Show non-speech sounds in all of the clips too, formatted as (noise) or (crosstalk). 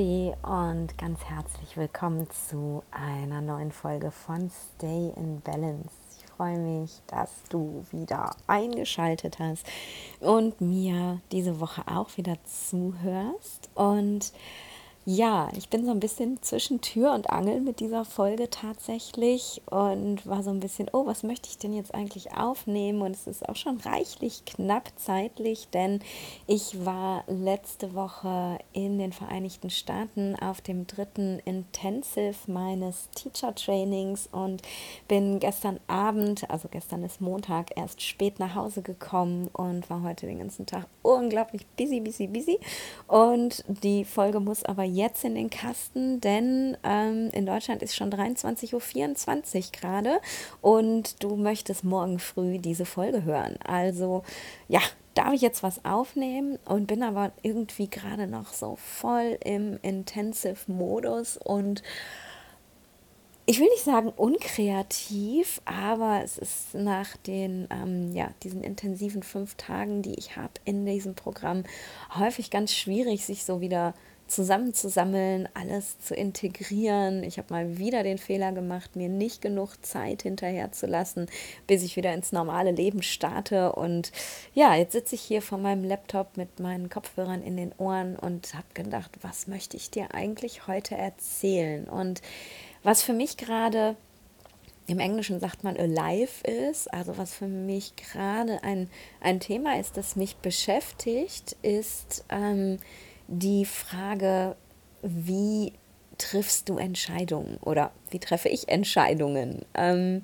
Namaste und ganz herzlich willkommen zu einer neuen Folge von Stay in Balance. Ich freue mich, dass du wieder eingeschaltet hast und mir diese Woche auch wieder zuhörst. Und ja, ich bin so ein bisschen zwischen Tür und Angel mit dieser Folge tatsächlich und war so ein bisschen, oh, was möchte ich denn jetzt eigentlich aufnehmen? Und es ist auch schon reichlich knapp zeitlich, denn ich war letzte Woche in den Vereinigten Staaten auf dem dritten Intensive meines Teacher Trainings und bin gestern Abend, also gestern ist Montag, erst spät nach Hause gekommen und war heute den ganzen Tag unglaublich busy, busy, busy. Und die Folge muss aber jetzt in den Kasten, denn ähm, in Deutschland ist schon 23.24 Uhr gerade und du möchtest morgen früh diese Folge hören. Also ja, darf ich jetzt was aufnehmen und bin aber irgendwie gerade noch so voll im Intensive-Modus und ich will nicht sagen unkreativ, aber es ist nach den, ähm, ja, diesen intensiven fünf Tagen, die ich habe in diesem Programm, häufig ganz schwierig, sich so wieder zusammenzusammeln, alles zu integrieren. Ich habe mal wieder den Fehler gemacht, mir nicht genug Zeit hinterher zu lassen, bis ich wieder ins normale Leben starte. Und ja, jetzt sitze ich hier vor meinem Laptop mit meinen Kopfhörern in den Ohren und habe gedacht, was möchte ich dir eigentlich heute erzählen? Und was für mich gerade im Englischen sagt man alive ist, also was für mich gerade ein, ein Thema ist, das mich beschäftigt, ist ähm, die Frage, wie triffst du Entscheidungen oder wie treffe ich Entscheidungen? Ähm,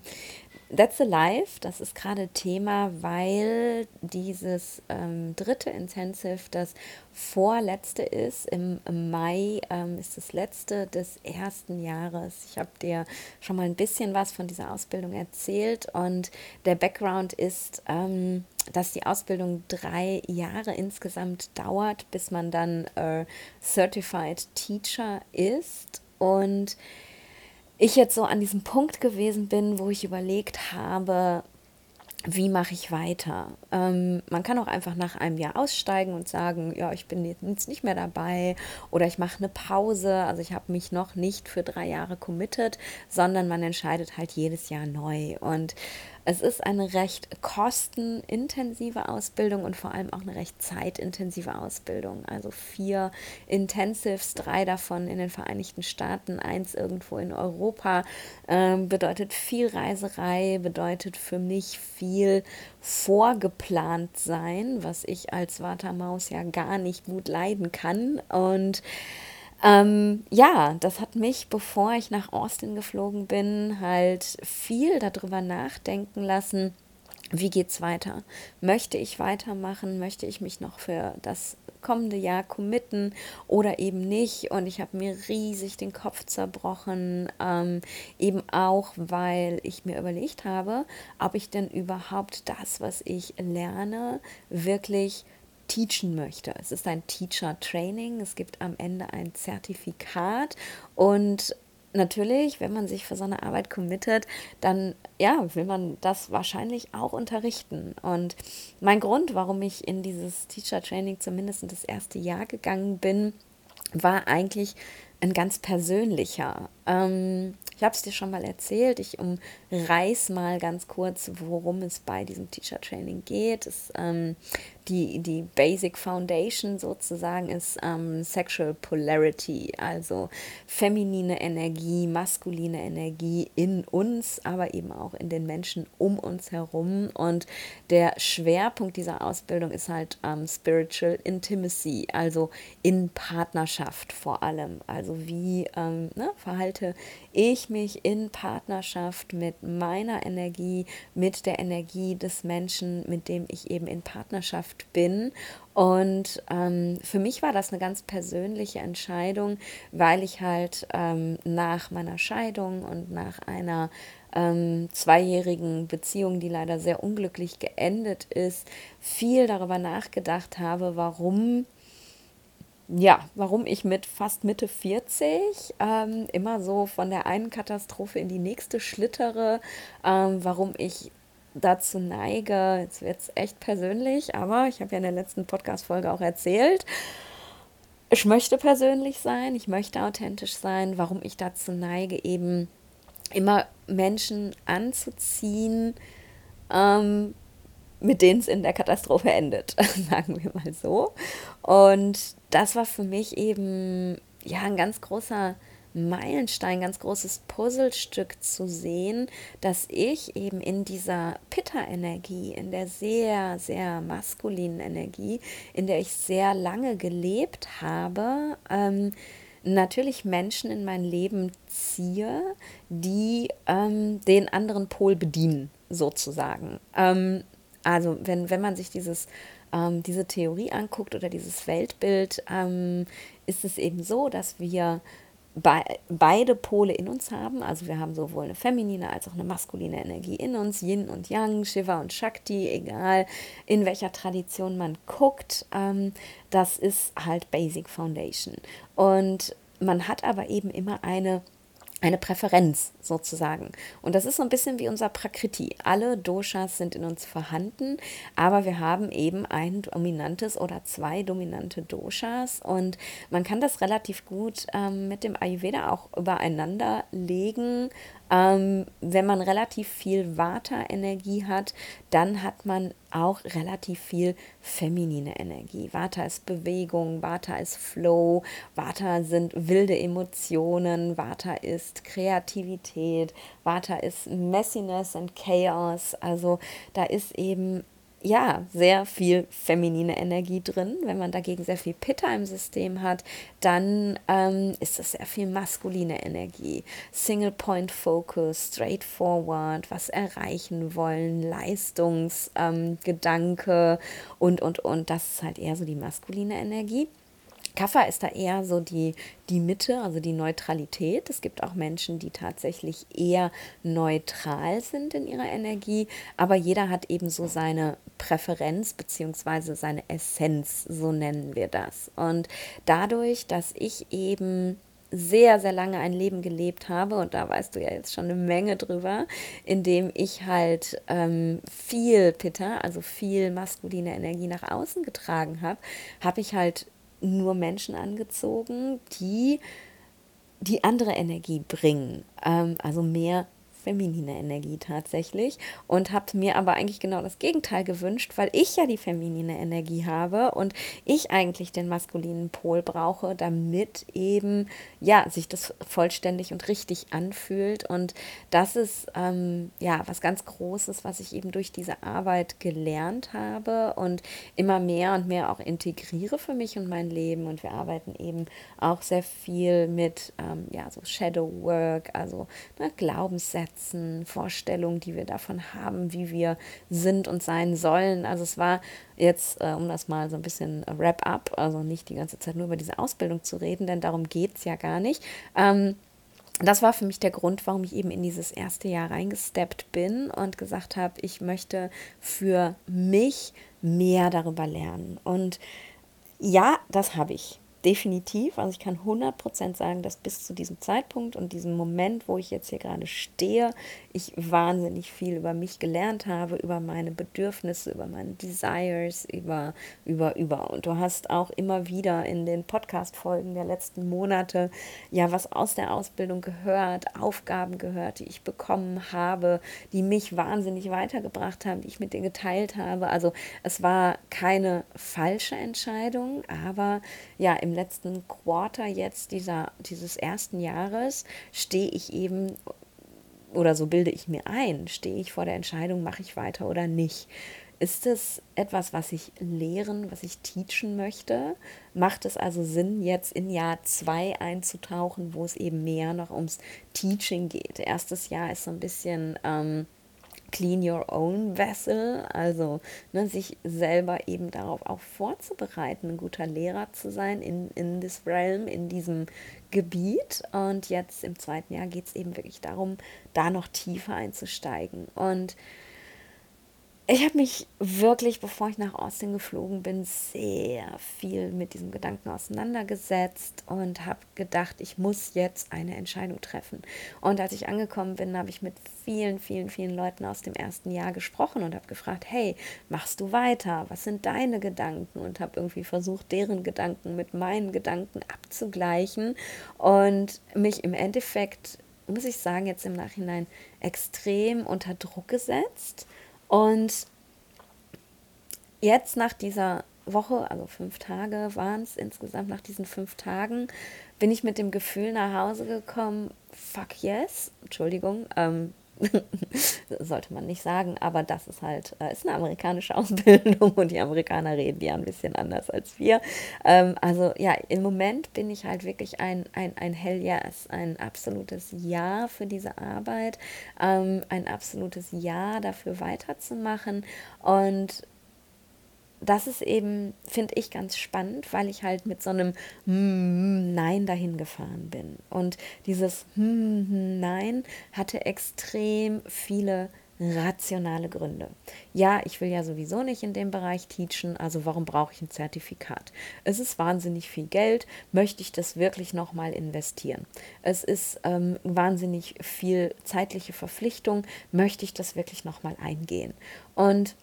That's Alive, das ist gerade Thema, weil dieses ähm, dritte Intensive das vorletzte ist. Im, Mai ähm, ist das letzte des ersten Jahres. Ich habe dir schon mal ein bisschen was von dieser Ausbildung erzählt und der Background ist, ähm, dass die Ausbildung drei Jahre insgesamt dauert, bis man dann äh, Certified Teacher ist und ich jetzt so an diesem Punkt gewesen bin, wo ich überlegt habe, wie mache ich weiter? Ähm, man kann auch einfach nach einem Jahr aussteigen und sagen, ja, ich bin jetzt nicht mehr dabei oder ich mache eine Pause. Also ich habe mich noch nicht für drei Jahre committed, sondern man entscheidet halt jedes Jahr neu. Und es ist eine recht kostenintensive Ausbildung und vor allem auch eine recht zeitintensive Ausbildung. Also vier Intensives, drei davon in den Vereinigten Staaten, eins irgendwo in Europa. Ähm, bedeutet viel Reiserei, bedeutet für mich viel vorgeplant sein, was ich als Watermaus ja gar nicht gut leiden kann. Und ähm, ja, das hat mich, bevor ich nach Austin geflogen bin, halt viel darüber nachdenken lassen, wie geht's weiter? Möchte ich weitermachen? Möchte ich mich noch für das kommende Jahr committen oder eben nicht? Und ich habe mir riesig den Kopf zerbrochen, ähm, eben auch, weil ich mir überlegt habe, ob ich denn überhaupt das, was ich lerne, wirklich teachen möchte. Es ist ein Teacher Training. Es gibt am Ende ein Zertifikat und natürlich, wenn man sich für so eine Arbeit committet, dann ja, will man das wahrscheinlich auch unterrichten. Und mein Grund, warum ich in dieses Teacher Training zumindest in das erste Jahr gegangen bin, war eigentlich ein ganz persönlicher. Ähm, ich habe es dir schon mal erzählt. Ich umreiß mal ganz kurz, worum es bei diesem Teacher Training geht. Es, ähm, die, die Basic Foundation sozusagen ist ähm, Sexual Polarity, also feminine Energie, maskuline Energie in uns, aber eben auch in den Menschen um uns herum. Und der Schwerpunkt dieser Ausbildung ist halt ähm, Spiritual Intimacy, also in Partnerschaft vor allem. Also wie ähm, ne, verhalte ich mich in Partnerschaft mit meiner Energie, mit der Energie des Menschen, mit dem ich eben in Partnerschaft bin. Und ähm, für mich war das eine ganz persönliche Entscheidung, weil ich halt ähm, nach meiner Scheidung und nach einer ähm, zweijährigen Beziehung, die leider sehr unglücklich geendet ist, viel darüber nachgedacht habe, warum ja, warum ich mit fast Mitte 40 ähm, immer so von der einen Katastrophe in die nächste schlittere, ähm, warum ich dazu neige, jetzt wird es echt persönlich, aber ich habe ja in der letzten Podcast-Folge auch erzählt, ich möchte persönlich sein, ich möchte authentisch sein, warum ich dazu neige, eben immer Menschen anzuziehen, ähm, mit denen es in der Katastrophe endet, (laughs) sagen wir mal so. Und das war für mich eben ja ein ganz großer Meilenstein, ganz großes Puzzlestück zu sehen, dass ich eben in dieser Pitta-Energie, in der sehr, sehr maskulinen Energie, in der ich sehr lange gelebt habe, ähm, natürlich Menschen in mein Leben ziehe, die ähm, den anderen Pol bedienen, sozusagen. Ähm, also wenn, wenn man sich dieses, ähm, diese Theorie anguckt oder dieses Weltbild, ähm, ist es eben so, dass wir be beide Pole in uns haben. Also wir haben sowohl eine feminine als auch eine maskuline Energie in uns, Yin und Yang, Shiva und Shakti, egal in welcher Tradition man guckt. Ähm, das ist halt Basic Foundation. Und man hat aber eben immer eine eine Präferenz sozusagen. Und das ist so ein bisschen wie unser Prakriti. Alle Doshas sind in uns vorhanden, aber wir haben eben ein dominantes oder zwei dominante Doshas und man kann das relativ gut ähm, mit dem Ayurveda auch übereinander legen ähm, wenn man relativ viel Vata-Energie hat, dann hat man auch relativ viel feminine Energie. Vata ist Bewegung, Vata ist Flow, Vata sind wilde Emotionen, Vata ist Kreativität, Vata ist Messiness and Chaos. Also da ist eben ja, sehr viel feminine Energie drin. Wenn man dagegen sehr viel Pitta im System hat, dann ähm, ist das sehr viel maskuline Energie. Single Point Focus, straightforward, was erreichen wollen, Leistungsgedanke ähm, und, und, und. Das ist halt eher so die maskuline Energie. Kaffa ist da eher so die, die Mitte, also die Neutralität. Es gibt auch Menschen, die tatsächlich eher neutral sind in ihrer Energie, aber jeder hat eben so seine Präferenz bzw. seine Essenz, so nennen wir das. Und dadurch, dass ich eben sehr, sehr lange ein Leben gelebt habe, und da weißt du ja jetzt schon eine Menge drüber, indem ich halt ähm, viel Pitta, also viel maskuline Energie nach außen getragen habe, habe ich halt nur Menschen angezogen, die die andere Energie bringen, ähm, also mehr feminine Energie tatsächlich und habe mir aber eigentlich genau das Gegenteil gewünscht, weil ich ja die feminine Energie habe und ich eigentlich den maskulinen Pol brauche, damit eben ja sich das vollständig und richtig anfühlt. Und das ist ähm, ja was ganz Großes, was ich eben durch diese Arbeit gelernt habe und immer mehr und mehr auch integriere für mich und mein Leben. Und wir arbeiten eben auch sehr viel mit ähm, ja so Shadow Work, also ne, Glaubenssätze Sätzen, Vorstellungen, die wir davon haben, wie wir sind und sein sollen. Also es war jetzt, äh, um das mal so ein bisschen Wrap-up, also nicht die ganze Zeit nur über diese Ausbildung zu reden, denn darum geht es ja gar nicht. Ähm, das war für mich der Grund, warum ich eben in dieses erste Jahr reingesteppt bin und gesagt habe, ich möchte für mich mehr darüber lernen. Und ja, das habe ich definitiv. Also ich kann 100% sagen, dass bis zu diesem Zeitpunkt und diesem Moment, wo ich jetzt hier gerade stehe, ich wahnsinnig viel über mich gelernt habe, über meine Bedürfnisse, über meine Desires, über, über, über. Und du hast auch immer wieder in den Podcast-Folgen der letzten Monate ja was aus der Ausbildung gehört, Aufgaben gehört, die ich bekommen habe, die mich wahnsinnig weitergebracht haben, die ich mit dir geteilt habe. Also es war keine falsche Entscheidung, aber ja, im letzten Quarter jetzt dieser, dieses ersten Jahres stehe ich eben, oder so bilde ich mir ein, stehe ich vor der Entscheidung, mache ich weiter oder nicht. Ist es etwas, was ich lehren, was ich teachen möchte? Macht es also Sinn, jetzt in Jahr zwei einzutauchen, wo es eben mehr noch ums Teaching geht? Erstes Jahr ist so ein bisschen ähm, Clean Your Own Vessel, also ne, sich selber eben darauf auch vorzubereiten, ein guter Lehrer zu sein in, in this realm, in diesem Gebiet. Und jetzt im zweiten Jahr geht es eben wirklich darum, da noch tiefer einzusteigen. Und ich habe mich wirklich, bevor ich nach Austin geflogen bin, sehr viel mit diesem Gedanken auseinandergesetzt und habe gedacht, ich muss jetzt eine Entscheidung treffen. Und als ich angekommen bin, habe ich mit vielen, vielen, vielen Leuten aus dem ersten Jahr gesprochen und habe gefragt, hey, machst du weiter? Was sind deine Gedanken? Und habe irgendwie versucht, deren Gedanken mit meinen Gedanken abzugleichen und mich im Endeffekt, muss ich sagen, jetzt im Nachhinein extrem unter Druck gesetzt und jetzt nach dieser Woche, also fünf Tage waren es insgesamt, nach diesen fünf Tagen, bin ich mit dem Gefühl nach Hause gekommen, fuck yes, Entschuldigung, ähm, (laughs) sollte man nicht sagen, aber das ist halt, äh, ist eine amerikanische (laughs) Ausbildung und die Amerikaner reden ja ein bisschen anders als wir. Ähm, also ja, im Moment bin ich halt wirklich ein, ein, ein Hell yes, ein absolutes Ja für diese Arbeit, ähm, ein absolutes Ja dafür weiterzumachen und das ist eben, finde ich, ganz spannend, weil ich halt mit so einem hm, Nein dahin gefahren bin. Und dieses hm, Nein hatte extrem viele rationale Gründe. Ja, ich will ja sowieso nicht in dem Bereich teachen, also warum brauche ich ein Zertifikat? Es ist wahnsinnig viel Geld, möchte ich das wirklich nochmal investieren? Es ist ähm, wahnsinnig viel zeitliche Verpflichtung, möchte ich das wirklich nochmal eingehen? Und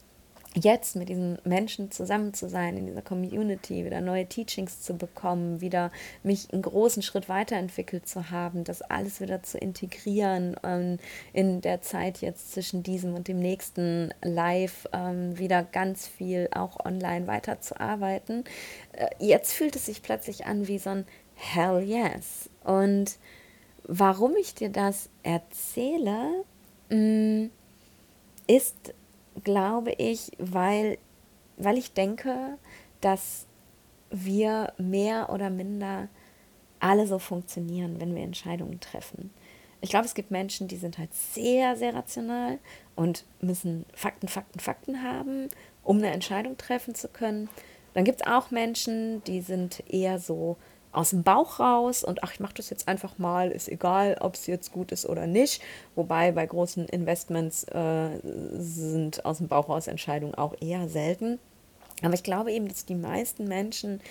jetzt mit diesen Menschen zusammen zu sein, in dieser Community, wieder neue Teachings zu bekommen, wieder mich einen großen Schritt weiterentwickelt zu haben, das alles wieder zu integrieren ähm, in der Zeit jetzt zwischen diesem und dem nächsten Live ähm, wieder ganz viel auch online weiterzuarbeiten. Äh, jetzt fühlt es sich plötzlich an wie so ein Hell yes. Und warum ich dir das erzähle, mm, ist glaube ich, weil, weil ich denke, dass wir mehr oder minder alle so funktionieren, wenn wir Entscheidungen treffen. Ich glaube, es gibt Menschen, die sind halt sehr, sehr rational und müssen Fakten, Fakten, Fakten haben, um eine Entscheidung treffen zu können. Dann gibt es auch Menschen, die sind eher so aus dem Bauch raus und ach, ich mache das jetzt einfach mal, ist egal, ob es jetzt gut ist oder nicht. Wobei bei großen Investments äh, sind aus dem Bauch raus Entscheidungen auch eher selten. Aber ich glaube eben, dass die meisten Menschen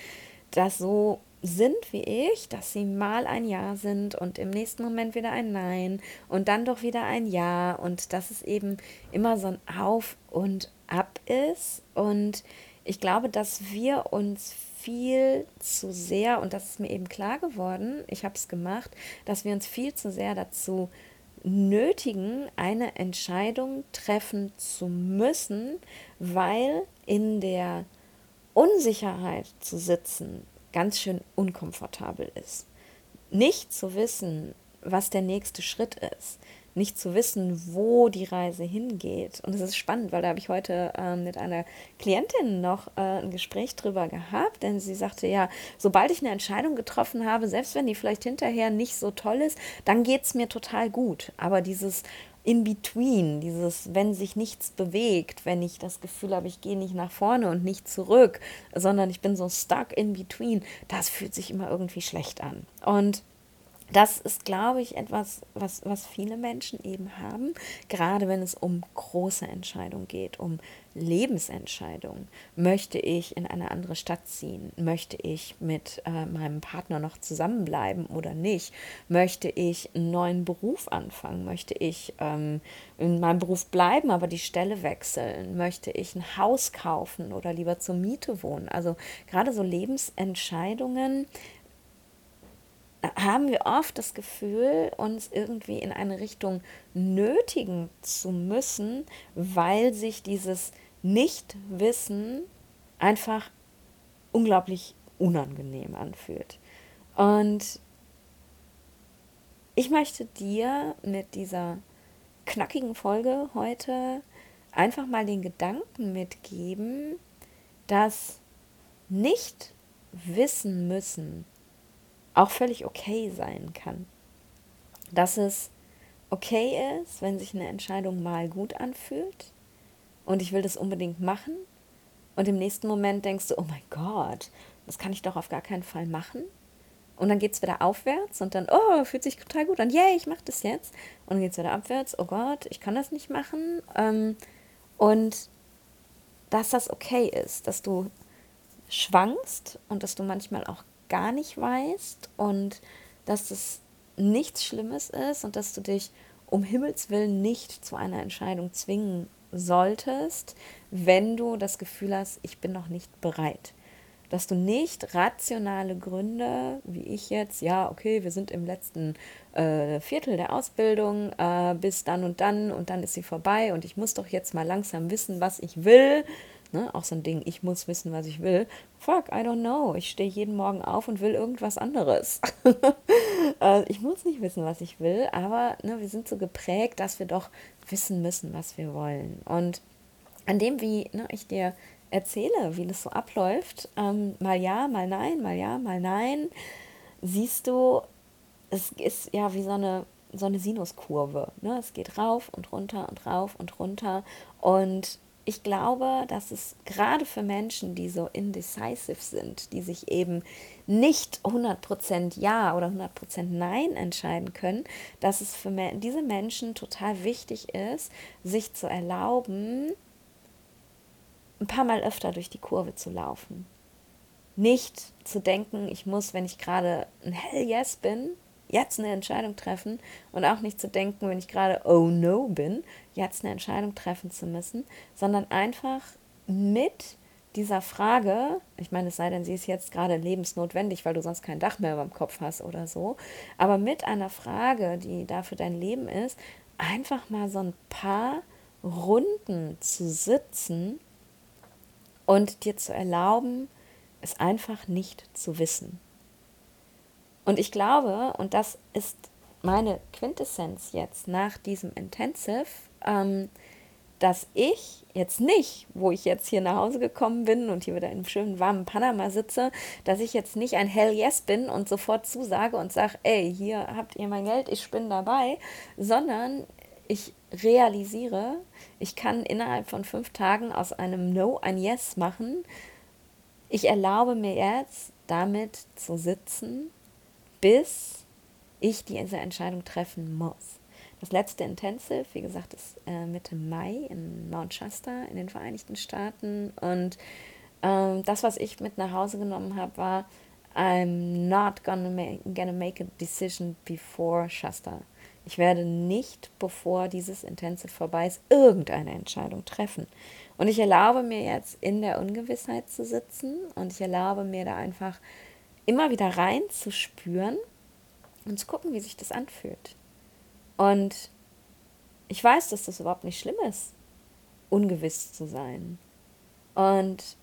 das so sind wie ich, dass sie mal ein Ja sind und im nächsten Moment wieder ein Nein und dann doch wieder ein Ja und dass es eben immer so ein Auf und Ab ist. Und ich glaube, dass wir uns viel zu sehr, und das ist mir eben klar geworden, ich habe es gemacht, dass wir uns viel zu sehr dazu nötigen, eine Entscheidung treffen zu müssen, weil in der Unsicherheit zu sitzen ganz schön unkomfortabel ist. Nicht zu wissen, was der nächste Schritt ist, nicht zu wissen, wo die Reise hingeht. Und es ist spannend, weil da habe ich heute ähm, mit einer Klientin noch äh, ein Gespräch drüber gehabt, denn sie sagte, ja, sobald ich eine Entscheidung getroffen habe, selbst wenn die vielleicht hinterher nicht so toll ist, dann geht es mir total gut. Aber dieses in between, dieses, wenn sich nichts bewegt, wenn ich das Gefühl habe, ich gehe nicht nach vorne und nicht zurück, sondern ich bin so stuck in between, das fühlt sich immer irgendwie schlecht an. Und das ist, glaube ich, etwas, was, was viele Menschen eben haben, gerade wenn es um große Entscheidungen geht, um Lebensentscheidungen. Möchte ich in eine andere Stadt ziehen? Möchte ich mit äh, meinem Partner noch zusammenbleiben oder nicht? Möchte ich einen neuen Beruf anfangen? Möchte ich ähm, in meinem Beruf bleiben, aber die Stelle wechseln? Möchte ich ein Haus kaufen oder lieber zur Miete wohnen? Also gerade so Lebensentscheidungen haben wir oft das Gefühl, uns irgendwie in eine Richtung nötigen zu müssen, weil sich dieses Nichtwissen einfach unglaublich unangenehm anfühlt. Und ich möchte dir mit dieser knackigen Folge heute einfach mal den Gedanken mitgeben, dass nicht wissen müssen auch völlig okay sein kann. Dass es okay ist, wenn sich eine Entscheidung mal gut anfühlt und ich will das unbedingt machen und im nächsten Moment denkst du, oh mein Gott, das kann ich doch auf gar keinen Fall machen. Und dann geht es wieder aufwärts und dann, oh, fühlt sich total gut an, yay, ich mache das jetzt. Und dann geht es wieder abwärts, oh Gott, ich kann das nicht machen. Ähm, und dass das okay ist, dass du schwankst und dass du manchmal auch gar nicht weißt und dass es nichts Schlimmes ist und dass du dich um Himmels willen nicht zu einer Entscheidung zwingen solltest, wenn du das Gefühl hast, ich bin noch nicht bereit. Dass du nicht rationale Gründe, wie ich jetzt, ja, okay, wir sind im letzten äh, Viertel der Ausbildung, äh, bis dann und dann und dann ist sie vorbei und ich muss doch jetzt mal langsam wissen, was ich will, Ne? Auch so ein Ding, ich muss wissen, was ich will. Fuck, I don't know. Ich stehe jeden Morgen auf und will irgendwas anderes. (laughs) äh, ich muss nicht wissen, was ich will, aber ne, wir sind so geprägt, dass wir doch wissen müssen, was wir wollen. Und an dem, wie ne, ich dir erzähle, wie das so abläuft, ähm, mal ja, mal nein, mal ja, mal nein, siehst du, es ist ja wie so eine, so eine Sinuskurve. Ne? Es geht rauf und runter und rauf und runter. Und ich glaube, dass es gerade für Menschen, die so indecisive sind, die sich eben nicht 100% Ja oder 100% Nein entscheiden können, dass es für diese Menschen total wichtig ist, sich zu erlauben, ein paar Mal öfter durch die Kurve zu laufen. Nicht zu denken, ich muss, wenn ich gerade ein Hell Yes bin, jetzt eine Entscheidung treffen und auch nicht zu denken, wenn ich gerade oh no bin, jetzt eine Entscheidung treffen zu müssen, sondern einfach mit dieser Frage, ich meine, es sei denn, sie ist jetzt gerade lebensnotwendig, weil du sonst kein Dach mehr über dem Kopf hast oder so, aber mit einer Frage, die da für dein Leben ist, einfach mal so ein paar Runden zu sitzen und dir zu erlauben, es einfach nicht zu wissen. Und ich glaube, und das ist meine Quintessenz jetzt nach diesem Intensive, ähm, dass ich jetzt nicht, wo ich jetzt hier nach Hause gekommen bin und hier wieder in einem schönen warmen Panama sitze, dass ich jetzt nicht ein Hell Yes bin und sofort zusage und sage, ey, hier habt ihr mein Geld, ich bin dabei, sondern ich realisiere, ich kann innerhalb von fünf Tagen aus einem No ein Yes machen. Ich erlaube mir jetzt damit zu sitzen bis ich diese Entscheidung treffen muss. Das letzte Intensive, wie gesagt, ist äh, Mitte Mai in Mount Shasta in den Vereinigten Staaten. Und ähm, das, was ich mit nach Hause genommen habe, war, I'm not gonna make, gonna make a decision before Shasta. Ich werde nicht, bevor dieses Intensive vorbei ist, irgendeine Entscheidung treffen. Und ich erlaube mir jetzt in der Ungewissheit zu sitzen und ich erlaube mir da einfach immer wieder reinzuspüren und zu gucken, wie sich das anfühlt. Und ich weiß, dass das überhaupt nicht schlimm ist, ungewiss zu sein. Und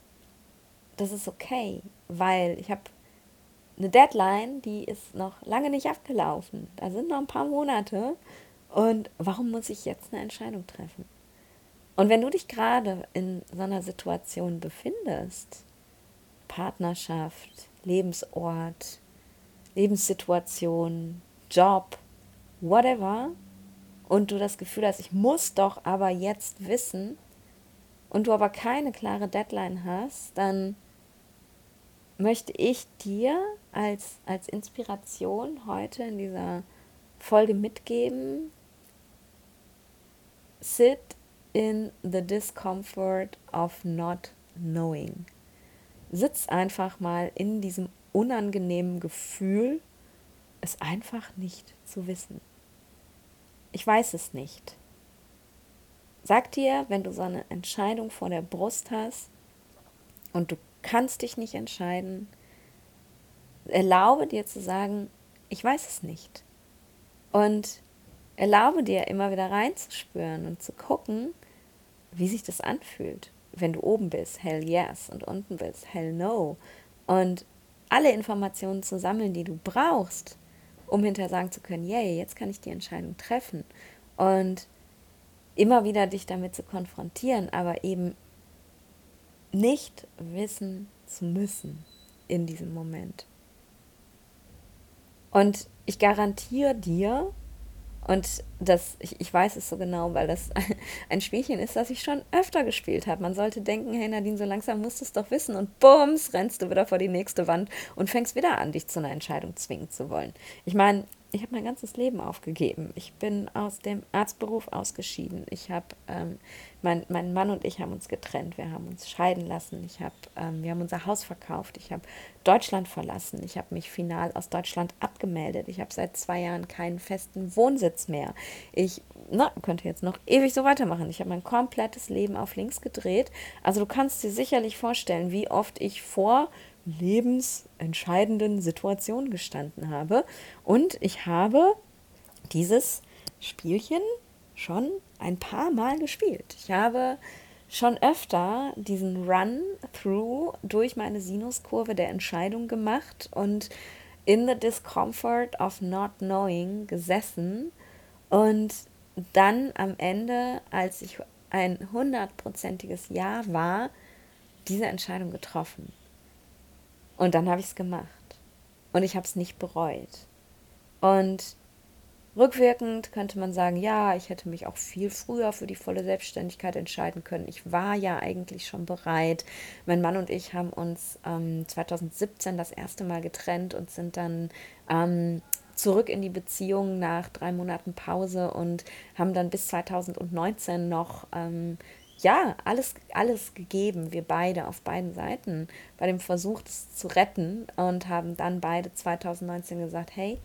das ist okay, weil ich habe eine Deadline, die ist noch lange nicht abgelaufen. Da sind noch ein paar Monate. Und warum muss ich jetzt eine Entscheidung treffen? Und wenn du dich gerade in so einer Situation befindest, Partnerschaft, Lebensort, Lebenssituation, Job, whatever, und du das Gefühl hast, ich muss doch aber jetzt wissen, und du aber keine klare Deadline hast, dann möchte ich dir als, als Inspiration heute in dieser Folge mitgeben, sit in the discomfort of not knowing sitz einfach mal in diesem unangenehmen Gefühl, es einfach nicht zu wissen. Ich weiß es nicht. Sag dir, wenn du so eine Entscheidung vor der Brust hast und du kannst dich nicht entscheiden, erlaube dir zu sagen, ich weiß es nicht. Und erlaube dir immer wieder reinzuspüren und zu gucken, wie sich das anfühlt wenn du oben bist, hell yes, und unten bist, hell no. Und alle Informationen zu sammeln, die du brauchst, um hinterher sagen zu können, yay, jetzt kann ich die Entscheidung treffen. Und immer wieder dich damit zu konfrontieren, aber eben nicht wissen zu müssen in diesem Moment. Und ich garantiere dir, und das, ich, ich weiß es so genau, weil das (laughs) ein Spielchen ist, das ich schon öfter gespielt habe. Man sollte denken, hey Nadine, so langsam musst du es doch wissen und bums, rennst du wieder vor die nächste Wand und fängst wieder an, dich zu einer Entscheidung zwingen zu wollen. Ich meine, ich habe mein ganzes Leben aufgegeben. Ich bin aus dem Arztberuf ausgeschieden. Ich habe, ähm, mein, mein Mann und ich haben uns getrennt. Wir haben uns scheiden lassen. Ich habe, ähm, wir haben unser Haus verkauft. Ich habe Deutschland verlassen. Ich habe mich final aus Deutschland abgemeldet. Ich habe seit zwei Jahren keinen festen Wohnsitz mehr. Ich na, könnte jetzt noch ewig so weitermachen. Ich habe mein komplettes Leben auf links gedreht. Also du kannst dir sicherlich vorstellen, wie oft ich vor lebensentscheidenden Situation gestanden habe. Und ich habe dieses Spielchen schon ein paar Mal gespielt. Ich habe schon öfter diesen Run-Through durch meine Sinuskurve der Entscheidung gemacht und in the discomfort of not knowing gesessen und dann am Ende, als ich ein hundertprozentiges Ja war, diese Entscheidung getroffen. Und dann habe ich es gemacht. Und ich habe es nicht bereut. Und rückwirkend könnte man sagen, ja, ich hätte mich auch viel früher für die volle Selbstständigkeit entscheiden können. Ich war ja eigentlich schon bereit. Mein Mann und ich haben uns ähm, 2017 das erste Mal getrennt und sind dann ähm, zurück in die Beziehung nach drei Monaten Pause und haben dann bis 2019 noch ähm, ja, alles, alles gegeben, wir beide auf beiden Seiten, bei dem Versuch, das zu retten und haben dann beide 2019 gesagt, hey,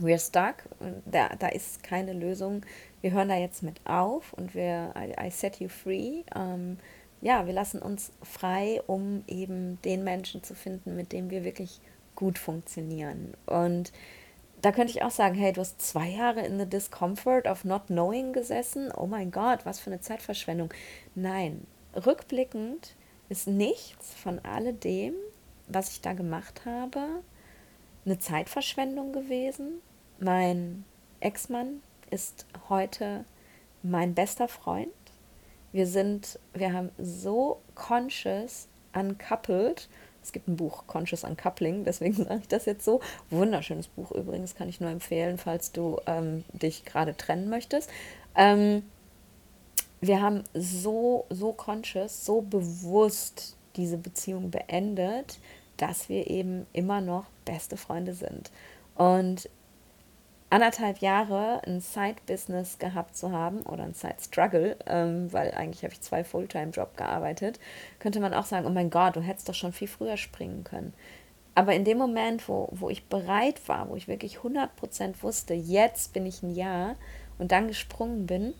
we're stuck, da, da ist keine Lösung, wir hören da jetzt mit auf und wir, I, I set you free, ähm, ja, wir lassen uns frei, um eben den Menschen zu finden, mit dem wir wirklich gut funktionieren. Und da könnte ich auch sagen, hey, du hast zwei Jahre in the discomfort of not knowing gesessen. Oh mein Gott, was für eine Zeitverschwendung. Nein, rückblickend ist nichts von alledem, was ich da gemacht habe, eine Zeitverschwendung gewesen. Mein Ex-Mann ist heute mein bester Freund. Wir sind, wir haben so conscious uncoupled es gibt ein Buch, Conscious Uncoupling, deswegen (laughs) sage ich das jetzt so. Wunderschönes Buch übrigens, kann ich nur empfehlen, falls du ähm, dich gerade trennen möchtest. Ähm, wir haben so, so conscious, so bewusst diese Beziehung beendet, dass wir eben immer noch beste Freunde sind. Und anderthalb Jahre ein Side-Business gehabt zu haben oder ein Side-Struggle, ähm, weil eigentlich habe ich zwei Fulltime-Job gearbeitet, könnte man auch sagen, oh mein Gott, du hättest doch schon viel früher springen können. Aber in dem Moment, wo, wo ich bereit war, wo ich wirklich 100% wusste, jetzt bin ich ein Ja und dann gesprungen bin,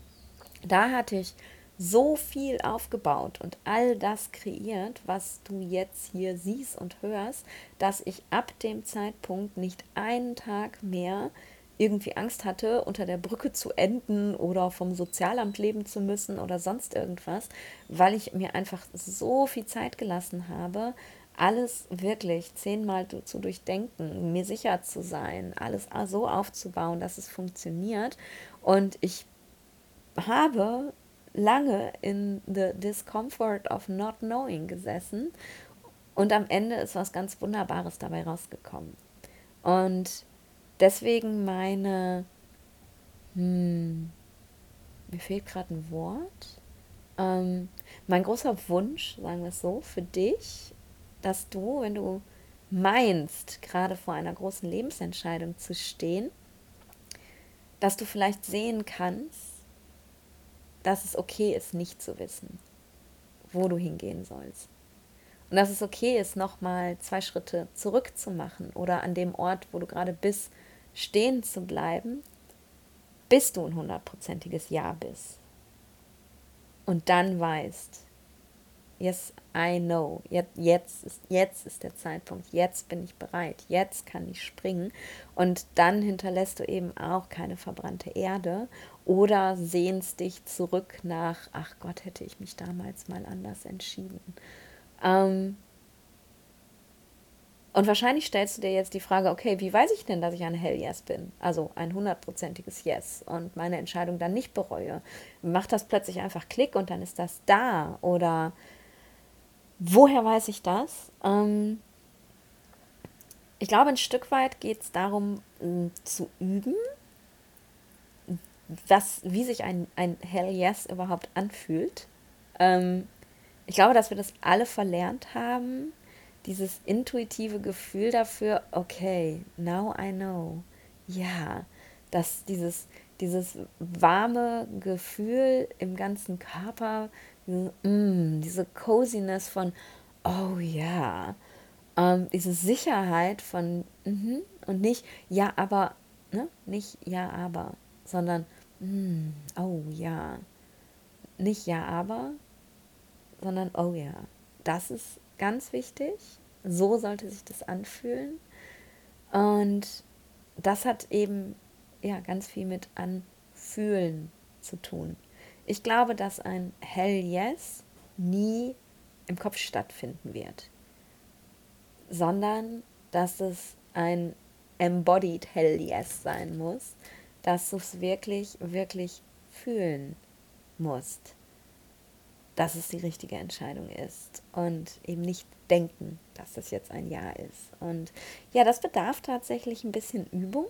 da hatte ich so viel aufgebaut und all das kreiert, was du jetzt hier siehst und hörst, dass ich ab dem Zeitpunkt nicht einen Tag mehr irgendwie Angst hatte, unter der Brücke zu enden oder vom Sozialamt leben zu müssen oder sonst irgendwas, weil ich mir einfach so viel Zeit gelassen habe, alles wirklich zehnmal zu durchdenken, mir sicher zu sein, alles so aufzubauen, dass es funktioniert. Und ich habe lange in the discomfort of not knowing gesessen und am Ende ist was ganz Wunderbares dabei rausgekommen. Und deswegen meine, hm, mir fehlt gerade ein Wort. Ähm, mein großer Wunsch, sagen wir es so, für dich, dass du, wenn du meinst, gerade vor einer großen Lebensentscheidung zu stehen, dass du vielleicht sehen kannst, dass es okay ist, nicht zu wissen, wo du hingehen sollst. Und dass es okay ist, nochmal zwei Schritte zurückzumachen oder an dem Ort, wo du gerade bist, stehen zu bleiben, bis du ein hundertprozentiges Ja bist. Und dann weißt, yes, I know, jetzt ist, jetzt ist der Zeitpunkt, jetzt bin ich bereit, jetzt kann ich springen. Und dann hinterlässt du eben auch keine verbrannte Erde oder sehnst dich zurück nach, ach Gott, hätte ich mich damals mal anders entschieden. Ähm, und wahrscheinlich stellst du dir jetzt die Frage, okay, wie weiß ich denn, dass ich ein Hell Yes bin? Also ein hundertprozentiges Yes und meine Entscheidung dann nicht bereue. Macht das plötzlich einfach Klick und dann ist das da? Oder woher weiß ich das? Ähm, ich glaube, ein Stück weit geht es darum, zu üben, was, wie sich ein, ein Hell Yes überhaupt anfühlt. Ähm, ich glaube, dass wir das alle verlernt haben, dieses intuitive Gefühl dafür, okay, now I know. Ja, dass dieses, dieses warme Gefühl im ganzen Körper, diese, mm, diese Coziness von, oh ja, ähm, diese Sicherheit von, mm, und nicht, ja, aber, ne? nicht ja, aber, sondern, mm, oh ja, nicht ja, aber, sondern oh ja, das ist ganz wichtig. So sollte sich das anfühlen. Und das hat eben ja ganz viel mit Anfühlen zu tun. Ich glaube, dass ein Hell Yes nie im Kopf stattfinden wird, sondern dass es ein embodied Hell Yes sein muss, dass du es wirklich, wirklich fühlen musst dass es die richtige Entscheidung ist und eben nicht denken, dass das jetzt ein Ja ist. Und ja, das bedarf tatsächlich ein bisschen Übung.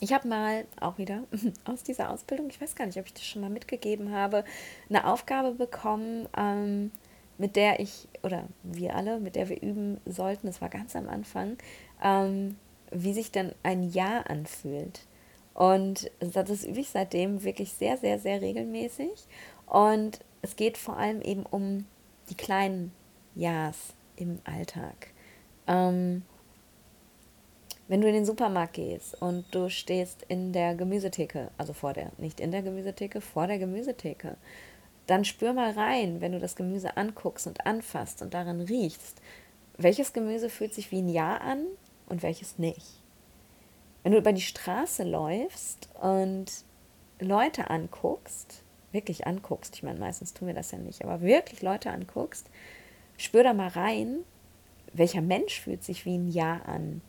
Ich habe mal auch wieder (laughs) aus dieser Ausbildung, ich weiß gar nicht, ob ich das schon mal mitgegeben habe, eine Aufgabe bekommen, ähm, mit der ich, oder wir alle, mit der wir üben sollten, das war ganz am Anfang, ähm, wie sich dann ein Ja anfühlt. Und das übe ich seitdem wirklich sehr, sehr, sehr regelmäßig. Und es geht vor allem eben um die kleinen Ja's im Alltag. Ähm, wenn du in den Supermarkt gehst und du stehst in der Gemüsetheke, also vor der, nicht in der Gemüsetheke, vor der Gemüsetheke, dann spür mal rein, wenn du das Gemüse anguckst und anfasst und daran riechst, welches Gemüse fühlt sich wie ein Ja an und welches nicht. Wenn du über die Straße läufst und Leute anguckst, wirklich anguckst, ich meine, meistens tun wir das ja nicht, aber wirklich Leute anguckst, spür da mal rein, welcher Mensch fühlt sich wie ein Ja an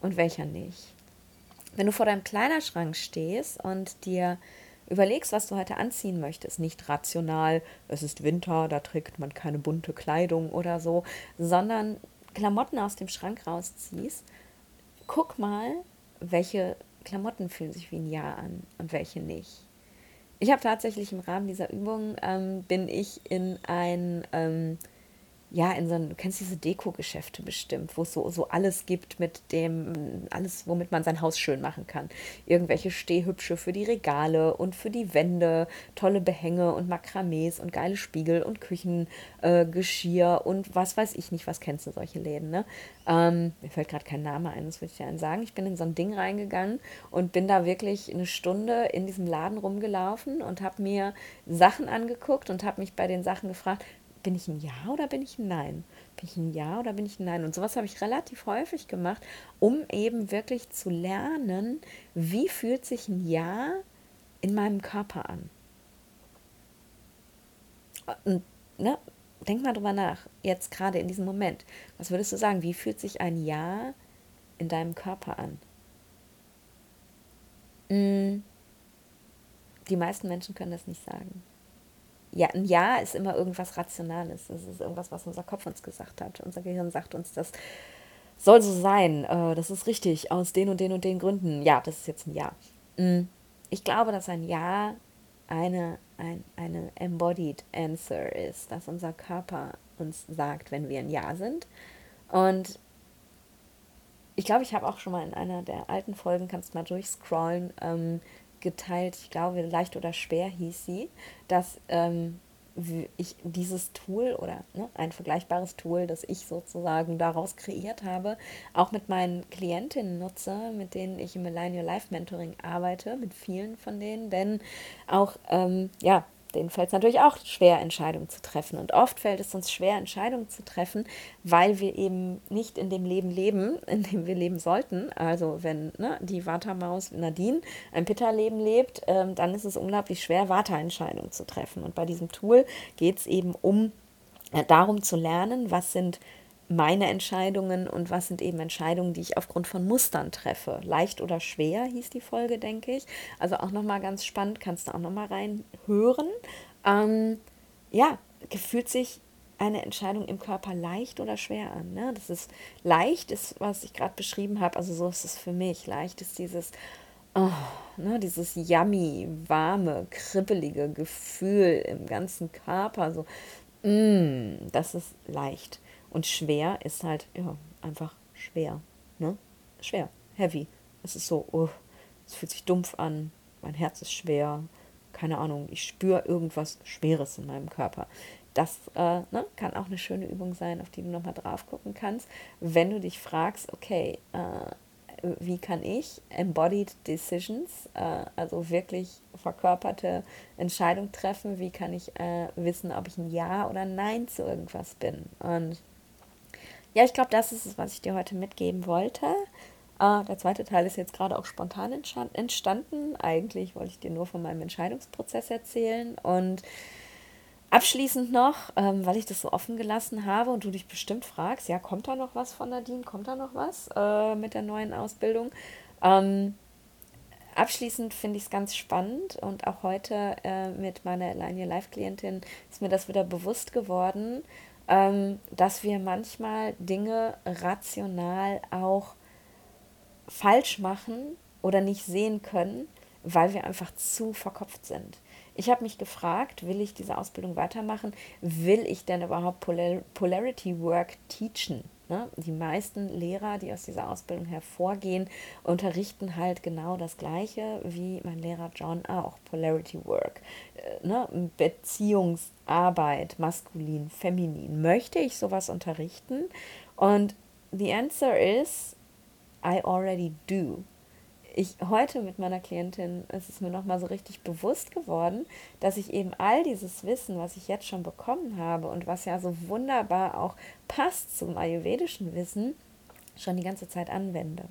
und welcher nicht. Wenn du vor deinem Kleiderschrank stehst und dir überlegst, was du heute anziehen möchtest, nicht rational, es ist Winter, da trägt man keine bunte Kleidung oder so, sondern Klamotten aus dem Schrank rausziehst, guck mal, welche Klamotten fühlen sich wie ein Ja an und welche nicht. Ich habe tatsächlich im Rahmen dieser Übung ähm, bin ich in ein ähm, ja, in so ein, du kennst diese Deko-Geschäfte bestimmt, wo es so, so alles gibt mit dem, alles, womit man sein Haus schön machen kann. Irgendwelche Stehhübsche für die Regale und für die Wände, tolle Behänge und Makramees und geile Spiegel und Küchengeschirr äh, und was weiß ich nicht, was kennst du solche Läden, ne? Ähm, mir fällt gerade kein Name ein, das würde ich dir sagen. Ich bin in so ein Ding reingegangen und bin da wirklich eine Stunde in diesem Laden rumgelaufen und habe mir Sachen angeguckt und habe mich bei den Sachen gefragt, bin ich ein Ja oder bin ich ein Nein? Bin ich ein Ja oder bin ich ein Nein? Und sowas habe ich relativ häufig gemacht, um eben wirklich zu lernen, wie fühlt sich ein Ja in meinem Körper an. Und, ne, denk mal drüber nach, jetzt gerade in diesem Moment. Was würdest du sagen? Wie fühlt sich ein Ja in deinem Körper an? Hm, die meisten Menschen können das nicht sagen ja, ein Ja ist immer irgendwas Rationales. Es ist irgendwas, was unser Kopf uns gesagt hat. Unser Gehirn sagt uns, das soll so sein. Äh, das ist richtig, aus den und den und den Gründen. Ja, das ist jetzt ein Ja. Mm, ich glaube, dass ein Ja eine, ein, eine embodied answer ist, dass unser Körper uns sagt, wenn wir ein Ja sind. Und ich glaube, ich habe auch schon mal in einer der alten Folgen, kannst mal durchscrollen, ähm, geteilt, ich glaube, leicht oder schwer hieß sie, dass ähm, ich dieses Tool oder ne, ein vergleichbares Tool, das ich sozusagen daraus kreiert habe, auch mit meinen Klientinnen nutze, mit denen ich im Millennial Life Mentoring arbeite, mit vielen von denen, denn auch ähm, ja, denen fällt es natürlich auch schwer, Entscheidungen zu treffen. Und oft fällt es uns schwer, Entscheidungen zu treffen, weil wir eben nicht in dem Leben leben, (laughs) in dem wir leben sollten. Also wenn ne, die Watermaus Nadine ein Pitta-Leben lebt, ähm, dann ist es unglaublich schwer, Vata-Entscheidungen zu treffen. Und bei diesem Tool geht es eben um äh, darum zu lernen, was sind meine Entscheidungen und was sind eben Entscheidungen, die ich aufgrund von Mustern treffe. Leicht oder schwer hieß die Folge, denke ich. Also auch nochmal ganz spannend, kannst du auch nochmal reinhören. Ähm, ja, fühlt sich eine Entscheidung im Körper leicht oder schwer an. Ne? Das ist leicht, ist, was ich gerade beschrieben habe, also so ist es für mich. Leicht ist dieses, oh, ne, dieses yummy, warme, kribbelige Gefühl im ganzen Körper, so, mm, das ist leicht. Und schwer ist halt, ja, einfach schwer, ne? Schwer, heavy. Es ist so, oh, es fühlt sich dumpf an, mein Herz ist schwer, keine Ahnung, ich spüre irgendwas Schweres in meinem Körper. Das äh, ne, kann auch eine schöne Übung sein, auf die du nochmal drauf gucken kannst, wenn du dich fragst, okay, äh, wie kann ich embodied decisions, äh, also wirklich verkörperte Entscheidungen treffen, wie kann ich äh, wissen, ob ich ein Ja oder ein Nein zu irgendwas bin. Und ja, ich glaube, das ist es, was ich dir heute mitgeben wollte. Uh, der zweite Teil ist jetzt gerade auch spontan entstanden. Eigentlich wollte ich dir nur von meinem Entscheidungsprozess erzählen. Und abschließend noch, ähm, weil ich das so offen gelassen habe und du dich bestimmt fragst, ja, kommt da noch was von Nadine? Kommt da noch was äh, mit der neuen Ausbildung? Ähm, abschließend finde ich es ganz spannend und auch heute äh, mit meiner Alignia Live-Klientin ist mir das wieder bewusst geworden, ähm, dass wir manchmal Dinge rational auch falsch machen oder nicht sehen können, weil wir einfach zu verkopft sind. Ich habe mich gefragt, will ich diese Ausbildung weitermachen? Will ich denn überhaupt Polar Polarity Work teachen? Ne? Die meisten Lehrer, die aus dieser Ausbildung hervorgehen, unterrichten halt genau das Gleiche wie mein Lehrer John auch, Polarity Work. Äh, ne? Beziehungsarbeit, maskulin, feminin. Möchte ich sowas unterrichten? Und the answer is, I already do. Ich heute mit meiner Klientin ist es mir nochmal so richtig bewusst geworden, dass ich eben all dieses Wissen, was ich jetzt schon bekommen habe und was ja so wunderbar auch passt zum ayurvedischen Wissen, schon die ganze Zeit anwende.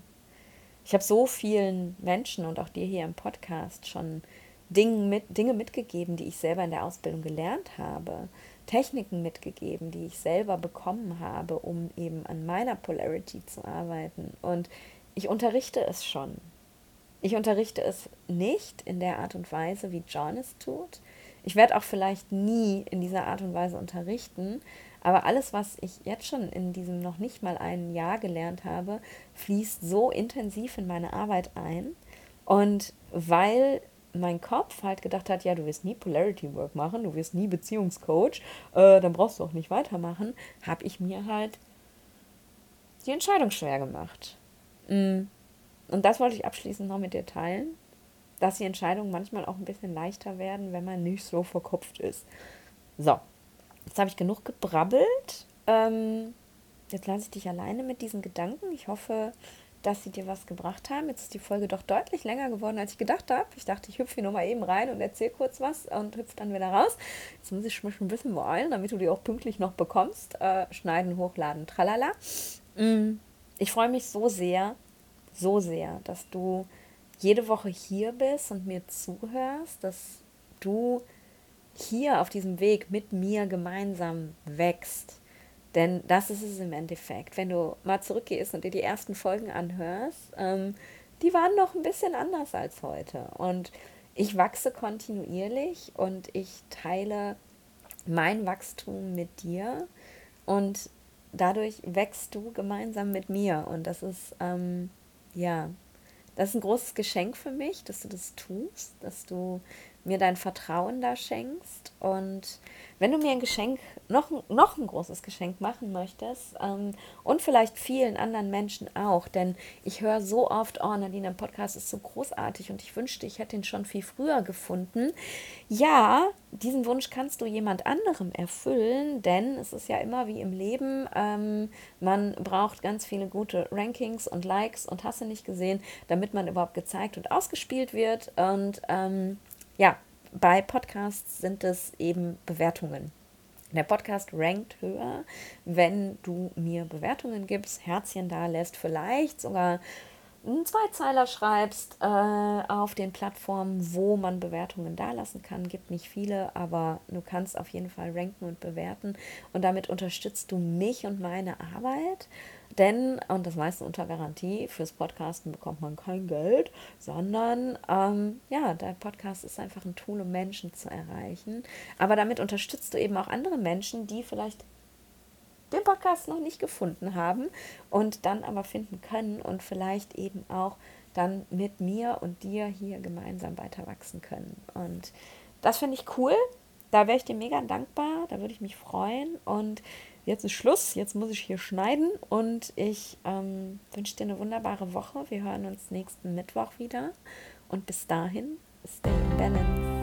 Ich habe so vielen Menschen und auch dir hier im Podcast schon Dinge, mit, Dinge mitgegeben, die ich selber in der Ausbildung gelernt habe, Techniken mitgegeben, die ich selber bekommen habe, um eben an meiner Polarity zu arbeiten. Und ich unterrichte es schon. Ich unterrichte es nicht in der Art und Weise, wie John es tut. Ich werde auch vielleicht nie in dieser Art und Weise unterrichten, aber alles, was ich jetzt schon in diesem noch nicht mal ein Jahr gelernt habe, fließt so intensiv in meine Arbeit ein. Und weil mein Kopf halt gedacht hat, ja, du wirst nie Polarity Work machen, du wirst nie Beziehungscoach, äh, dann brauchst du auch nicht weitermachen, habe ich mir halt die Entscheidung schwer gemacht. Mm. Und das wollte ich abschließend noch mit dir teilen, dass die Entscheidungen manchmal auch ein bisschen leichter werden, wenn man nicht so verkopft ist. So, jetzt habe ich genug gebrabbelt. Ähm, jetzt lasse ich dich alleine mit diesen Gedanken. Ich hoffe, dass sie dir was gebracht haben. Jetzt ist die Folge doch deutlich länger geworden, als ich gedacht habe. Ich dachte, ich hüpfe hier nur mal eben rein und erzähle kurz was und hüpfe dann wieder raus. Jetzt muss ich mich ein bisschen beeilen, damit du die auch pünktlich noch bekommst. Äh, schneiden, hochladen, tralala. Mm, ich freue mich so sehr, so sehr, dass du jede Woche hier bist und mir zuhörst, dass du hier auf diesem Weg mit mir gemeinsam wächst denn das ist es im Endeffekt. Wenn du mal zurückgehst und dir die ersten Folgen anhörst, ähm, die waren noch ein bisschen anders als heute. Und ich wachse kontinuierlich und ich teile mein Wachstum mit dir und dadurch wächst du gemeinsam mit mir. Und das ist, ähm, ja, das ist ein großes Geschenk für mich, dass du das tust, dass du mir dein Vertrauen da schenkst. Und wenn du mir ein Geschenk, noch, noch ein großes Geschenk machen möchtest ähm, und vielleicht vielen anderen Menschen auch, denn ich höre so oft, oh Nadine, der Podcast ist so großartig und ich wünschte, ich hätte ihn schon viel früher gefunden. Ja, diesen Wunsch kannst du jemand anderem erfüllen, denn es ist ja immer wie im Leben, ähm, man braucht ganz viele gute Rankings und Likes und hast du nicht gesehen, damit man überhaupt gezeigt und ausgespielt wird. Und ähm, ja, bei Podcasts sind es eben Bewertungen. Der Podcast rankt höher, wenn du mir Bewertungen gibst, Herzchen da lässt, vielleicht sogar einen Zweizeiler schreibst äh, auf den Plattformen, wo man Bewertungen dalassen kann. Gibt nicht viele, aber du kannst auf jeden Fall ranken und bewerten. Und damit unterstützt du mich und meine Arbeit. Denn, und das meiste unter Garantie, fürs Podcasten bekommt man kein Geld, sondern ähm, ja, dein Podcast ist einfach ein Tool, um Menschen zu erreichen. Aber damit unterstützt du eben auch andere Menschen, die vielleicht den Podcast noch nicht gefunden haben und dann aber finden können und vielleicht eben auch dann mit mir und dir hier gemeinsam weiter wachsen können. Und das finde ich cool. Da wäre ich dir mega dankbar. Da würde ich mich freuen. Und jetzt ist Schluss. Jetzt muss ich hier schneiden. Und ich ähm, wünsche dir eine wunderbare Woche. Wir hören uns nächsten Mittwoch wieder. Und bis dahin, stay in balance.